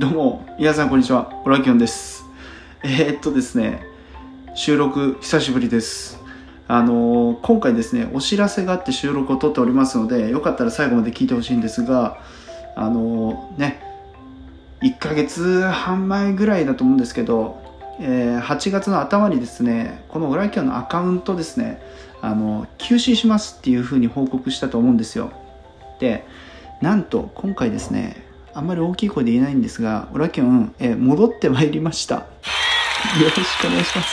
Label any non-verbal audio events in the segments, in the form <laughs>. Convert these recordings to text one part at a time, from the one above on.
どうも、皆さんこんにちは。オラキオンです。えー、っとですね、収録久しぶりです。あのー今回ですね、お知らせがあって収録を撮っておりますので、よかったら最後まで聞いてほしいんですが、あのーね、1ヶ月半前ぐらいだと思うんですけど、え8月の頭にですね、このオラキオンのアカウントですね、あの休止しますっていうふうに報告したと思うんですよ。で、なんと今回ですね、あんまり大きい声で言えないんですが、オラキョン、えー戻ってまいりました。<laughs> よろしくお願いします。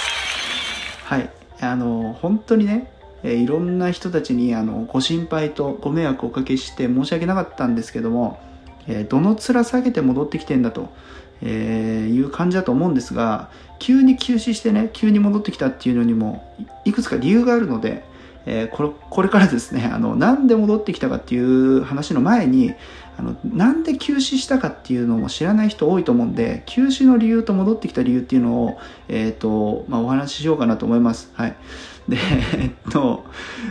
はい。あの、本当にね、えーいろんな人たちにあのご心配とご迷惑をおかけして申し訳なかったんですけども、えーどの面下げて戻ってきてんだと、えーいう感じだと思うんですが、急に休止してね、急に戻ってきたっていうのにもいいくつか理由があるので、えーこれこれからですねあのなんで戻ってきたかっていう話の前にあのなんで休止したかっていうのも知らない人多いと思うんで休止の理由と戻ってきた理由っていうのを、えーとまあ、お話ししようかなと思います。はい、でえっと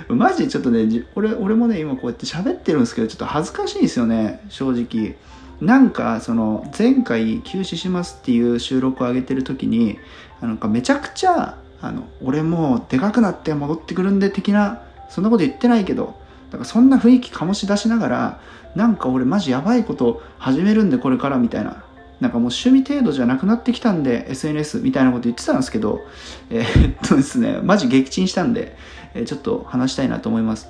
マジちょっとね俺俺もね今こうやって喋ってるんですけどちょっと恥ずかしいんですよね正直。なんかその前回休止しますっていう収録を上げてる時になんかめちゃくちゃあの俺もうでかくなって戻ってくるんで的なそんなこと言ってないけどだからそんな雰囲気醸し出しながらなんか俺マジやばいこと始めるんでこれからみたいな。なんかもう趣味程度じゃなくなってきたんで SNS みたいなこと言ってたんですけどえーっとですねマジ撃沈したんで、えーちょっと話したいなと思います、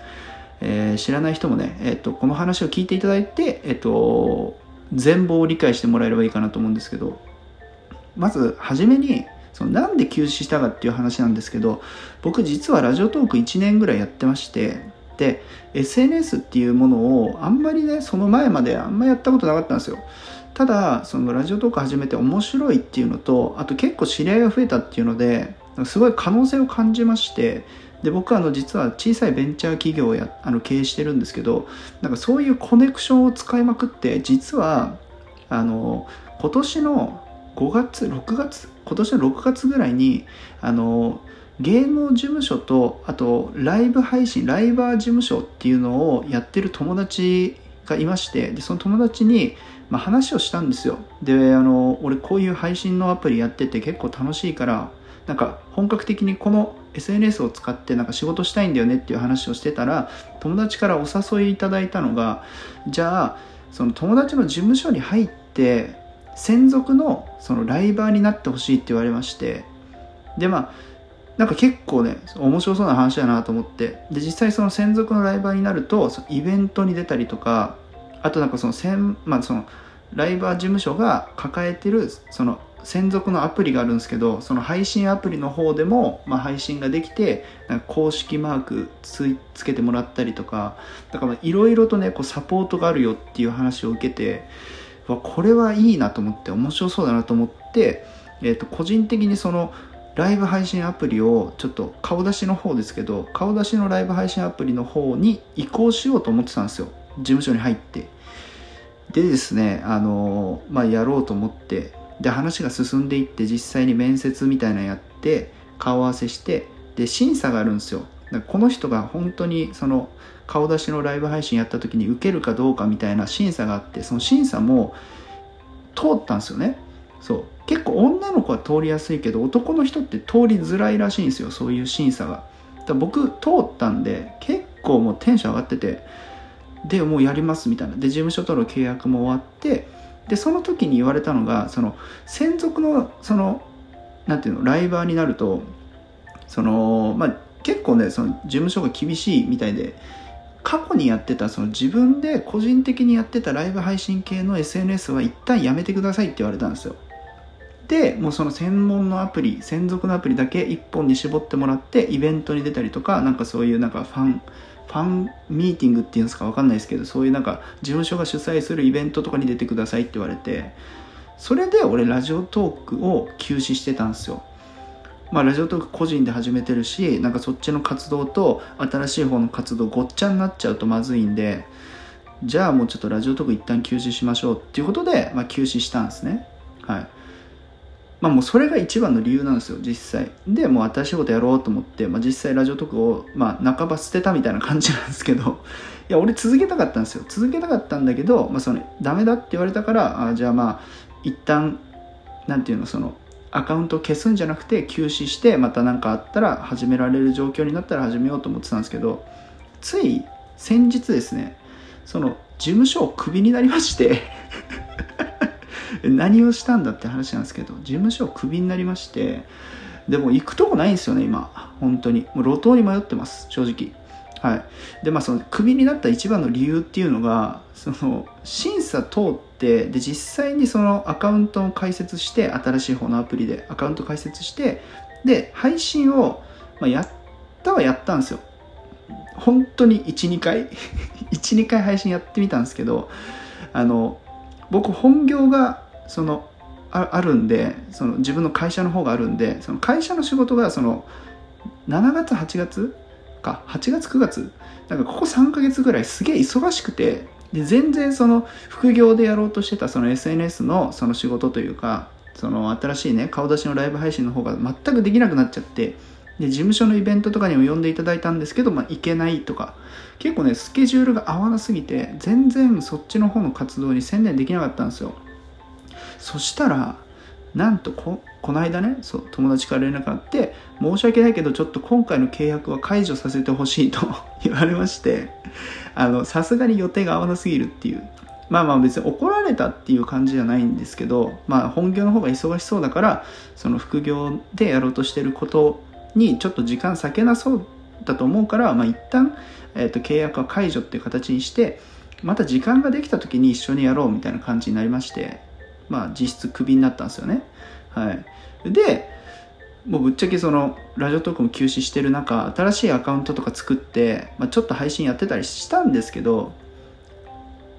えー知らない人もね、えっとこの話を聞いていただいてえっと全貌を理解してもらえればいいかなと思うんですけどまず初めにそのなんで休止したかっていう話なんですけど僕実はラジオトーク1年ぐらいやってまして SNS っていうものをあんまりねその前まであんまやったことなかったんですよ。ただそのラジオトーク始めて面白いっていうのとあと結構知り合いが増えたっていうのですごい可能性を感じましてで僕はあの実は小さいベンチャー企業をやあの経営してるんですけどなんかそういうコネクションを使いまくって実はあの今年の5月6月今年の6月ぐらいにあの芸能事務所とあとライブ配信ライバー事務所っていうのをやってる友達がいましてでその友達に、まあ、話をしたんですよ。であの俺こういう配信のアプリやってて結構楽しいからなんか本格的にこの SNS を使ってなんか仕事したいんだよねっていう話をしてたら友達からお誘いいただいたのがじゃあその友達の事務所に入って専属のそのライバーになってほしいって言われましてでまあなんか結構ね面白そうな話だなと思って。で実際その専属のライバーになるとそのイベントに出たりとかあとなんかその専、まあ、そのライバー事務所が抱えてるその専属のアプリがあるんですけどその配信アプリの方でも、まあ、配信ができてなんか公式マークつつけてもらったりとかだからいろいろとねこうサポートがあるよっていう話を受けてわこれはいいなと思って面白そうだなと思って、えー、と個人的にそのライブ配信アプリをちょっと顔出しの方ですけど顔出しのライブ配信アプリの方に移行しようと思ってたんですよ。事務所に入って。でですねあのまあやろうと思って。で話が進んでいって実際に面接みたいなのやって顔合わせしてで審査があるんですよ。だからこの人が本当にその顔出しのライブ配信やった時に受けるかどうかみたいな審査があってその審査も通ったんですよね。そう。結構女の子は通りやすいけど男の人って通りづらいらしいんですよそういう審査が。だ僕通ったんで結構もうテンション上がっててでもうやりますみたいな。で事務所との契約も終わってでその時に言われたのがその専属のそのなんていうのライバーになるとそのまあ結構ねその事務所が厳しいみたいで過去にやってたその自分で個人的にやってたライブ配信系の SNS は一旦やめてくださいって言われたんですよ。でもうその専門のアプリ専属のアプリだけ一本に絞ってもらってイベントに出たりとかなんかそういうなんかファンファンミーティングっていうんですか分かんないですけどそういうなんか事務所が主催するイベントとかに出てくださいって言われてそれで俺ラジオトークを休止してたんですよ。まあラジオトーク個人で始めてるしなんかそっちの活動と新しい方の活動ごっちゃになっちゃうとまずいんでじゃあもうちょっとラジオトーク一旦休止しましょうっていうことで、まあ、休止したんですね。はい。まあもうそれが一番の理由なんですよ実際。でもう新しいことやろうと思って、まあ、実際ラジオトークを、まあ、半ば捨てたみたいな感じなんですけどいや俺続けたかったんですよ。続けたかったんだけど、まあ、そのダメだって言われたからあじゃあまあ一旦なんていうのそのアカウントを消すんじゃなくて休止してまた何かあったら始められる状況になったら始めようと思ってたんですけどつい先日ですねその事務所をクビになりまして。何をしたんだって話なんですけど事務所をクビになりましてでも行くとこないんですよね今。本当に。もう路頭に迷ってます正直。はい。でまあそのクビになった一番の理由っていうのがその審査通ってで実際にそのアカウントを開設して新しい方のアプリでアカウント開設してで配信を、まあ、やったはやったんですよ。本当に12回 <laughs> 12回配信やってみたんですけどあの僕本業がそのああるんでその自分の会社の方があるんでその会社の仕事がその7月8月？か8月9月？なんかここ3ヶ月ぐらいすげえ忙しくてで全然その副業でやろうとしてたその SNS のその仕事というかその新しいね顔出しのライブ配信の方が全くできなくなっちゃってで事務所のイベントとかにも呼んでいただいたんですけど、まあ、行けないとか。結構ねスケジュールが合わなすぎて全然そっちの方の活動に専念できなかったんですよ。そしたらなんとここの間ねそう友達から連絡があって申し訳ないけどちょっと今回の契約は解除させてほしいと <laughs> 言われましてあのさすがに予定が合わなすぎるっていう。まあまあ別に怒られたっていう感じじゃないんですけどまあ本業の方が忙しそうだからその副業でやろうとしてることにちょっと時間割けなそうだと思うから、まあ、一旦、えー、と契約は解除っていう形にしてまた時間ができた時に一緒にやろうみたいな感じになりまして。まあ実質クビになったんですよね。はい。でもうぶっちゃけそのラジオトークも休止してる中新しいアカウントとか作って、まあ、ちょっと配信やってたりしたんですけど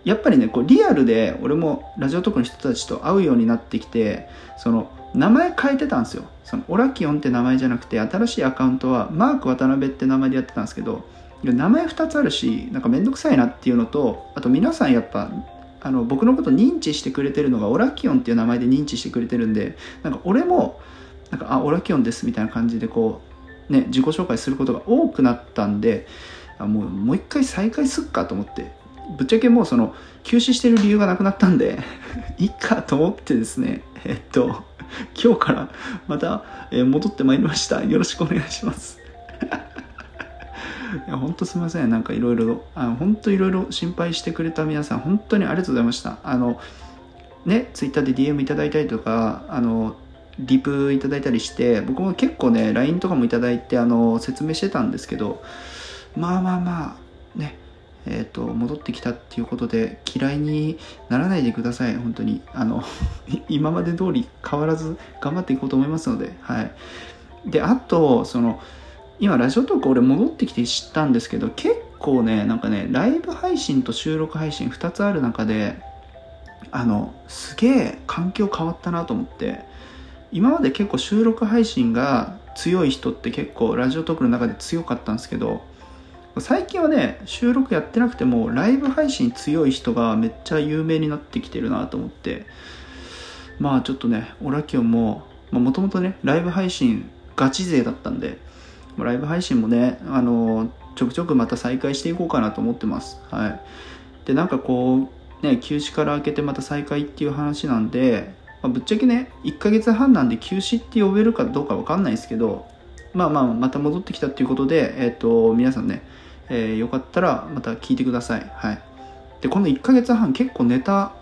やっぱりねこうリアルで俺もラジオトークの人たちと会うようになってきてその名前変えてたんですよ。そのオラキオンって名前じゃなくて新しいアカウントはマーク渡辺って名前でやってたんですけど名前2つあるしなんかめんどくさいなっていうのとあと皆さんやっぱあの僕のこと認知してくれてるのがオラキオンっていう名前で認知してくれてるんでなんか俺もなんかあオラキオンですみたいな感じでこうね自己紹介することが多くなったんであもうもう一回再開すっかと思ってぶっちゃけもうその休止してる理由がなくなったんで <laughs> いいかと思ってですねえっと今日からまた、戻ってまいりました。よろしくお願いします。いや本当すみません。なんかいろいろ本当いろいろ心配してくれた皆さん本当にありがとうございました。あのねツイッターで DM いただいたりとかあのリプいただいたりして僕も結構ね LINE とかもいただいてあの説明してたんですけどまあまあまあねえーと、戻ってきたっていうことで嫌いにならないでください。本当に。あの <laughs> 今まで通り変わらず頑張っていこうと思いますのではい。であとその今ラジオトーク俺戻ってきて知ったんですけど結構ねなんかねライブ配信と収録配信2つある中であのすげえ環境変わったなと思って今まで結構収録配信が強い人って結構ラジオトークの中で強かったんですけど最近はね収録やってなくてもライブ配信強い人がめっちゃ有名になってきてるなと思ってまあちょっとねオラキオンももともとねライブ配信ガチ勢だったんでライブ配信もねあのちょくちょくまた再開していこうかなと思ってます。はい。でなんかこうね休止から明けてまた再開っていう話なんでまあ、ぶっちゃけね1ヶ月半なんで休止って呼べるかどうか分かんないですけどまあまあまた戻ってきたっていうことで、えっ、ー、と皆さんね、えー、よかったらまた聞いてください。はい。でこの1ヶ月半結構ネタ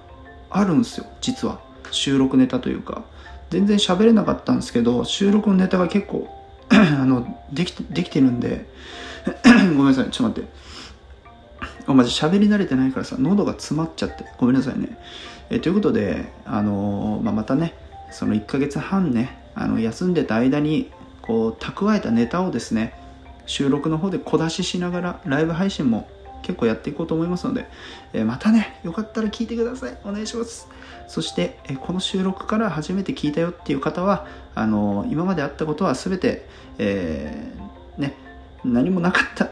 あるんですよ実は。収録ネタというか。全然喋れなかったんですけど収録のネタが結構 <clears throat> あのできできてるんで <clears throat> ごめんなさいちょっと待って。お前喋り慣れてないからさ喉が詰まっちゃって。ごめんなさいね。えということで、あのまあ、またねその1ヶ月半ねあの休んでた間にこう蓄えたネタをですね収録の方で小出ししながらライブ配信も結構やっていこうと思いますので、え、またねよかったら聞いてください。お願いします。そして、え、この収録から初めて聞いたよっていう方はあの、今まであったことは全て、えね何もなかった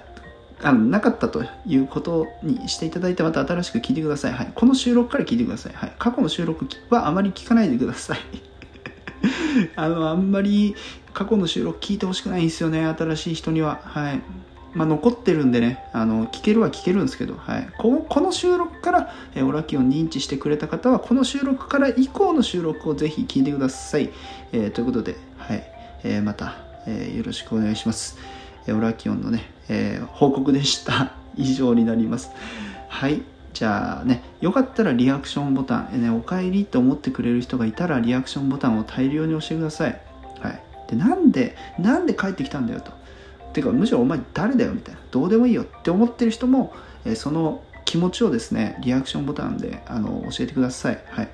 あのなかったということにしていただいてまた新しく聞いてください、はい、この収録から聞いてください、はい、過去の収録はあまり聞かないでください。<laughs> あのあんまり過去の収録聞いてほしくないんですよね新しい人には。はい。まあ、残ってるんでね、あの、聞けるは聞けるんですけど、はい。この収録から、え、オラキオン認知してくれた方は、この収録から以降の収録をぜひ聞いてください。えー、ということで、はい。えー、また、えー、よろしくお願いします。え、オラキオンのね、え、報告でした。<laughs> 以上になります。はい。じゃあね、よかったらリアクションボタン、えね、お帰りって思ってくれる人がいたら、リアクションボタンを大量に押してください。はい。で、なんで、なんで帰ってきたんだよと。てかむしろお前誰だよみたいなどうでもいいよって思ってる人も、え、その気持ちをですねリアクションボタンであの教えてください、はい。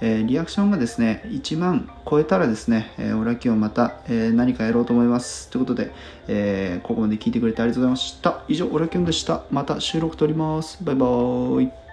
えー、リアクションがですね1万超えたらですね、えー、オラキオまた、えー、何かやろうと思います。ということで、えー、ここまで聞いてくれてありがとうございました。以上オラキオンでした。また収録撮ります。バイバーイ。